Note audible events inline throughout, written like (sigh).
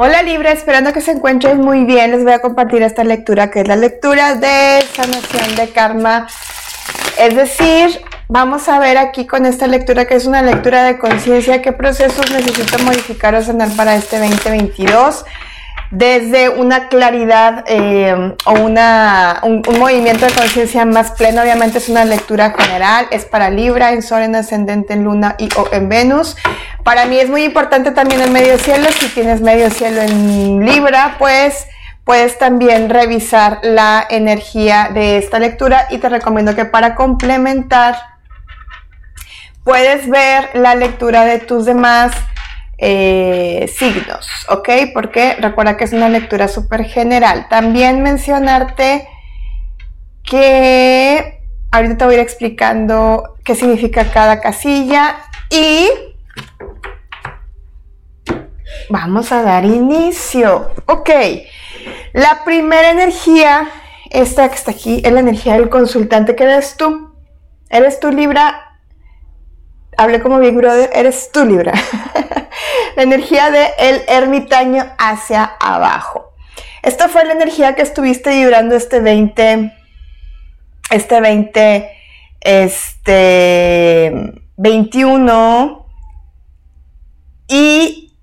Hola Libra, esperando que se encuentren muy bien, les voy a compartir esta lectura que es la lectura de sanación de karma. Es decir, vamos a ver aquí con esta lectura que es una lectura de conciencia qué procesos necesito modificar o sanar para este 2022 desde una claridad eh, o una, un, movimiento de conciencia más pleno. Obviamente es una lectura general, es para Libra, en Sol, en Ascendente, en Luna y o en Venus. Para mí es muy importante también el medio cielo. Si tienes medio cielo en Libra, pues puedes también revisar la energía de esta lectura y te recomiendo que para complementar puedes ver la lectura de tus demás eh, signos, ¿ok? Porque recuerda que es una lectura súper general. También mencionarte que ahorita te voy a ir explicando qué significa cada casilla y vamos a dar inicio. Ok, la primera energía, esta que está aquí, es la energía del consultante que eres tú. Eres tú Libra hablé como Big Brother, eres tú Libra. (laughs) la energía de el ermitaño hacia abajo. Esta fue la energía que estuviste vibrando este 20, este 20, este 21 y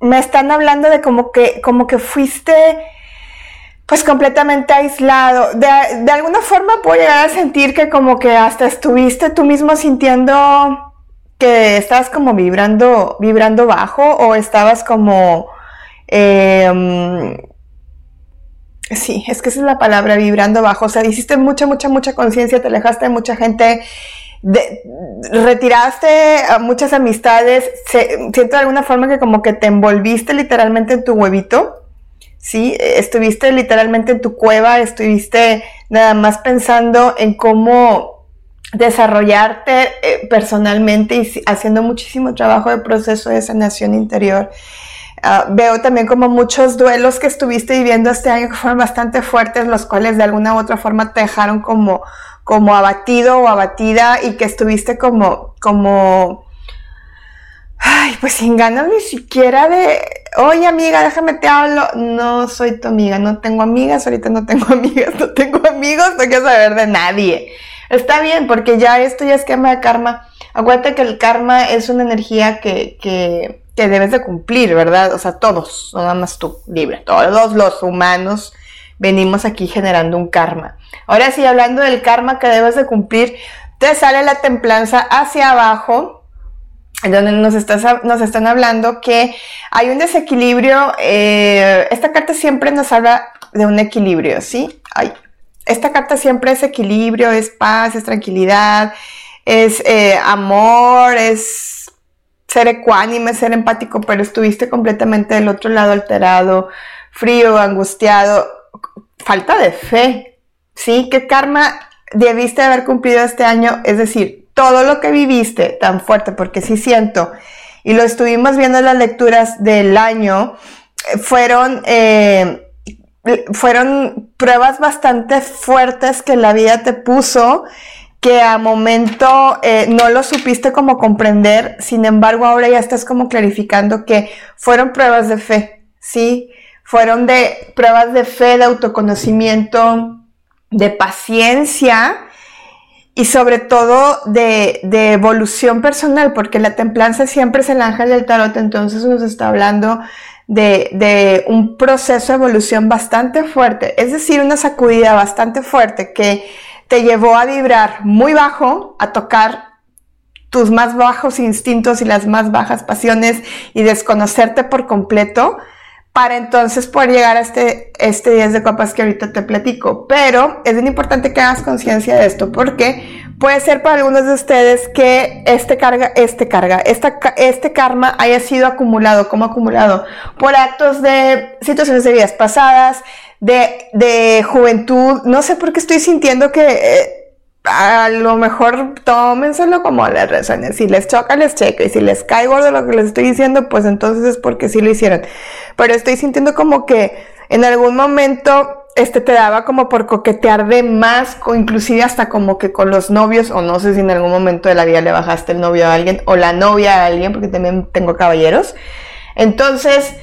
me están hablando de como que, como que fuiste pues completamente aislado. De, alguna forma puedo llegar a sentir que como que hasta estuviste tú mismo sintiendo que estabas como vibrando, vibrando bajo o estabas como... Em, sí, es que esa es la palabra, vibrando bajo. O sea, hiciste mucha, mucha, mucha conciencia, te alejaste de mucha gente, retiraste a muchas amistades. siento de alguna forma que como que te envolviste literalmente en tu huevito ¿sí? Estuviste literalmente en tu cueva, estuviste nada más pensando en cómo desarrollarte eh, personalmente y haciendo muchísimo trabajo de proceso de sanación interior. Ah, veo también como muchos duelos que estuviste viviendo este año que fueron bastante fuertes, los cuales de alguna u otra forma te dejaron como, como abatido o abatida y que estuviste como, como, ay, pues sin ganas ni siquiera de, oye amiga, déjame te hablo. No soy tu amiga, no tengo amigas, ahorita no tengo (laughs) amigas, no tengo amigos, no quiero saber de nadie. Está bien, porque ya esto ya es esquema de karma. Acuérdate que el karma es una energía que, que, que debes de cumplir, ¿verdad? O sea, todos, no nada más tú, libre. Todos los humanos venimos aquí generando un karma. Ahora sí, hablando del karma que debes de cumplir, te sale la templanza hacia abajo donde nos, están hablando que hay un desequilibrio. Eh, esta carta siempre nos habla de un equilibrio, ¿sí? esta carta siempre es equilibrio, es paz, es tranquilidad, es eh, amor, es ser ecuánime, ser empático, pero estuviste completamente del otro lado alterado, frío, angustiado, falta de fe, ¿sí? ¿Qué karma debiste haber cumplido este año? Es decir, todo lo que viviste tan fuerte, porque sí siento, y lo estuvimos viendo en las lecturas del año, eh, fueron, eh, fueron pruebas bastante fuertes que la vida te puso, que a momento eh, no lo supiste como comprender, sin embargo ahora ya estás como clarificando que fueron pruebas de fe, ¿sí? Fueron de pruebas de fe, de autoconocimiento, de paciencia, y sobre todo de, evolución personal, porque la templanza siempre es el ángel del tarot, entonces nos está hablando de, de, un proceso de evolución bastante fuerte, es decir, una sacudida bastante fuerte que te llevó a vibrar muy bajo, a tocar tus más bajos instintos y las más bajas pasiones y desconocerte por completo para entonces poder llegar a este, este 10 de copas que ahorita te platico. Pero es bien importante que hagas conciencia de esto porque puede ser para algunos de ustedes que este carga, este carga, esta, este karma haya sido acumulado, como acumulado, por actos de situaciones de vidas pasadas, de, de juventud. No sé por qué estoy sintiendo que... Eh, a lo mejor tómenselo como les resuene. Si les choca, les checa. Y si les cae gordo lo que les estoy diciendo, pues entonces es porque sí lo hicieron. Pero estoy sintiendo como que en algún momento este te daba como por coquetear de más, o inclusive hasta como que con los novios, o no sé si en algún momento de la vida le bajaste el novio a alguien, o la novia a alguien, porque también tengo caballeros. Entonces,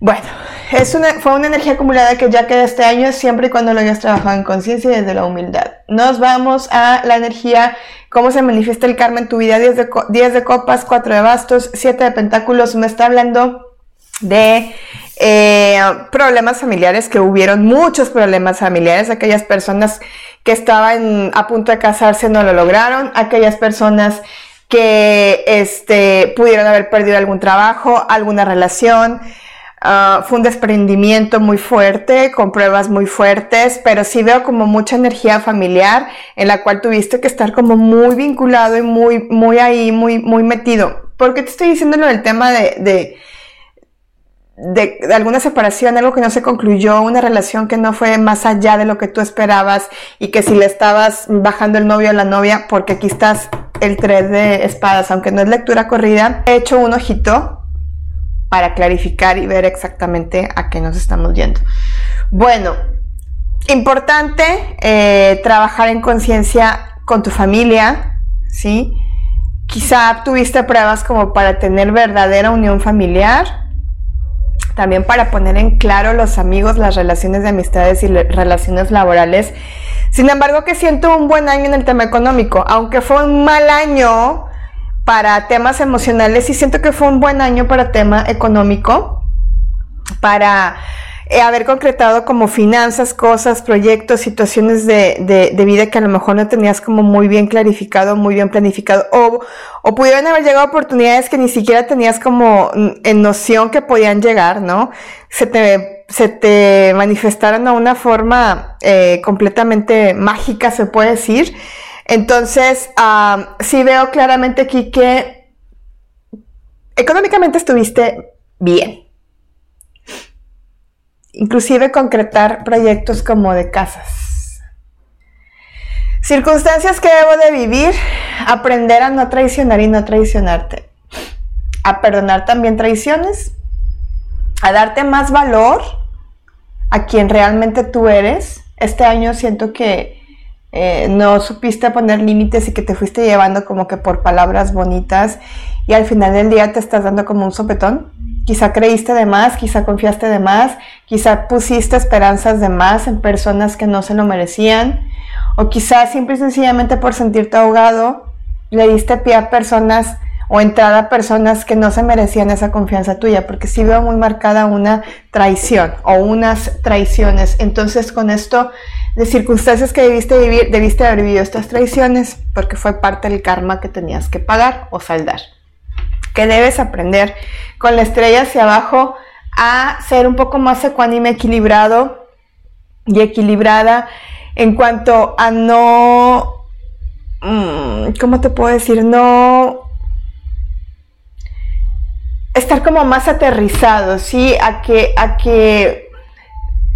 Bueno, es una, fue una energía acumulada que ya queda este año siempre y cuando lo hayas trabajado en conciencia y desde la humildad. Nos vamos a la energía, cómo se manifiesta el karma en tu vida. 10 de, copas, 4 de bastos, 7 de pentáculos. Me está hablando de eh, problemas familiares, que hubieron muchos problemas familiares, aquellas personas que estaban a punto de casarse no lo lograron, aquellas personas que este, pudieron haber perdido algún trabajo, alguna relación, Ah, fue un desprendimiento muy fuerte, con pruebas muy fuertes, pero sí veo como mucha energía familiar en la cual tuviste que estar como muy vinculado y muy, muy ahí, muy, muy metido. ¿Por qué te estoy diciendo lo del tema de, de, de, alguna separación, algo que no se concluyó, una relación que no fue más allá de lo que tú esperabas y que si le estabas bajando el novio a la novia, porque aquí estás el 3 de espadas, aunque no es lectura corrida, he hecho un ojito para clarificar y ver exactamente a qué nos estamos yendo. Bueno, importante eh, trabajar en conciencia con tu familia, ¿sí? Quizá tuviste pruebas como para tener verdadera unión familiar, también para poner en claro los amigos, las relaciones de amistades y relaciones laborales. Sin embargo, que siento un buen año en el tema económico, aunque fue un mal año para temas emocionales y siento que fue un buen año para tema económico, para eh, haber concretado como finanzas, cosas, proyectos, situaciones de, de, vida que a lo mejor no tenías como muy bien clarificado, muy bien planificado, o, o pudieron haber llegado oportunidades que ni siquiera tenías como en noción que podían llegar, ¿no? Se te, se te manifestaron a una forma eh, completamente mágica, se puede decir. Entonces, sí veo claramente aquí que económicamente estuviste bien. Inclusive concretar proyectos como de casas. Circunstancias que debo de vivir, aprender a no traicionar y no traicionarte. A perdonar también traiciones, a darte más valor a quien realmente tú eres. Este año siento que eh, no supiste poner límites y que te fuiste llevando como que por palabras bonitas y al final del día te estás dando como un sopetón. Quizá creíste de más, quizá confiaste de más, quizá pusiste esperanzas de más en personas que no se lo merecían, o quizá simple y sencillamente por sentirte ahogado le diste pie a personas o entrada a personas que no se merecían esa confianza tuya, porque sí veo muy marcada una traición o unas traiciones. Entonces con esto de circunstancias que debiste vivir, debiste haber vivido estas traiciones, porque fue parte del karma que tenías que pagar o saldar. Que debes aprender con la estrella hacia abajo a ser un poco más ecuánime, equilibrado y equilibrada en cuanto a no, mm, ¿cómo te puedo decir? No estar como más aterrizado, ¿sí? A que, a que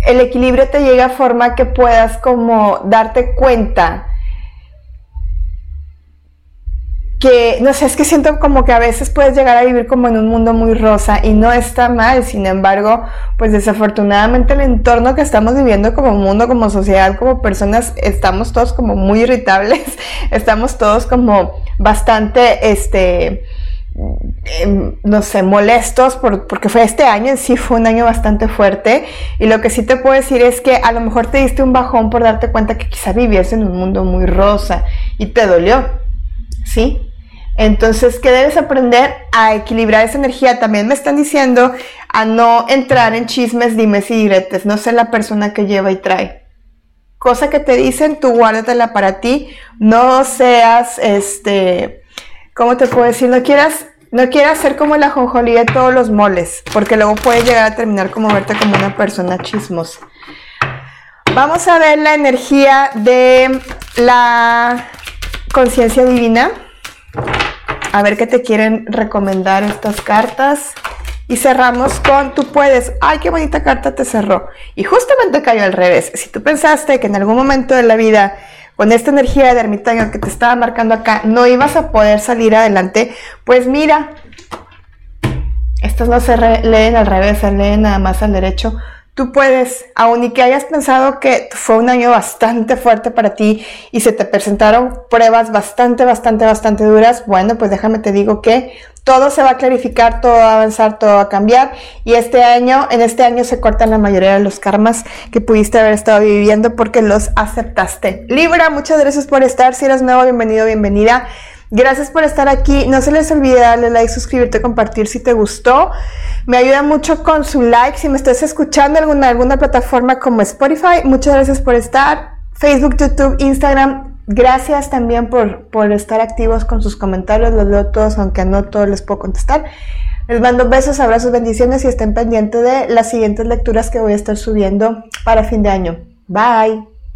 el equilibrio te llega a forma que puedas como darte cuenta que, no sé, es que siento como que a veces puedes llegar a vivir como en un mundo muy rosa y no está mal, sin embargo, pues desafortunadamente el entorno que estamos viviendo como mundo, como sociedad, como personas, estamos todos como muy irritables, (laughs) estamos todos como bastante, este, Em, no sé, molestos porque fue este año en sí fue un año bastante fuerte y lo que sí te puedo decir es que a lo mejor te diste un bajón por darte cuenta que quizá vivías en un mundo muy rosa y te dolió, ¿sí? Entonces, que debes aprender a equilibrar esa energía. También me están diciendo a no entrar en chismes, dimes y diretes, no ser la persona que lleva y trae. Cosa que te dicen, tú guárdatela para ti, no seas, este, ¿cómo te puedo decir? No quieras, no quieras ser como la jonjolí de todos los moles, porque luego puedes llegar a terminar como verte como una persona chismosa. Vamos a ver la energía de la conciencia divina. A ver qué te quieren recomendar estas cartas. Y cerramos con tú puedes. Ay, qué bonita carta te cerró. Y justamente cayó al revés. Si tú pensaste que en algún momento de la vida con esta energía de ermitaño que te estaba marcando acá, no ibas a poder salir adelante, pues mira, estas no se leen al revés, se leen nada más al derecho. Tú puedes, aun y que hayas pensado que fue un año bastante fuerte para ti y se te presentaron pruebas bastante, bastante, bastante duras, bueno, pues déjame te digo que todo se va a clarificar, todo va a avanzar, todo va a cambiar y este año, en este año se cortan la mayoría de los karmas que pudiste haber estado viviendo porque los aceptaste. Libra, muchas gracias por estar, si eres nuevo, bienvenido, bienvenida. Gracias por estar aquí. No se les olvide darle like, suscribirte, compartir si te gustó. Me ayuda mucho con su like. Si me estás escuchando en alguna, alguna plataforma como Spotify, muchas gracias por estar. Facebook, YouTube, Instagram. Gracias también por, por estar activos con sus comentarios. Los leo todos, aunque no todos les puedo contestar. Les mando besos, abrazos, bendiciones y estén pendientes de las siguientes lecturas que voy a estar subiendo para fin de año. Bye.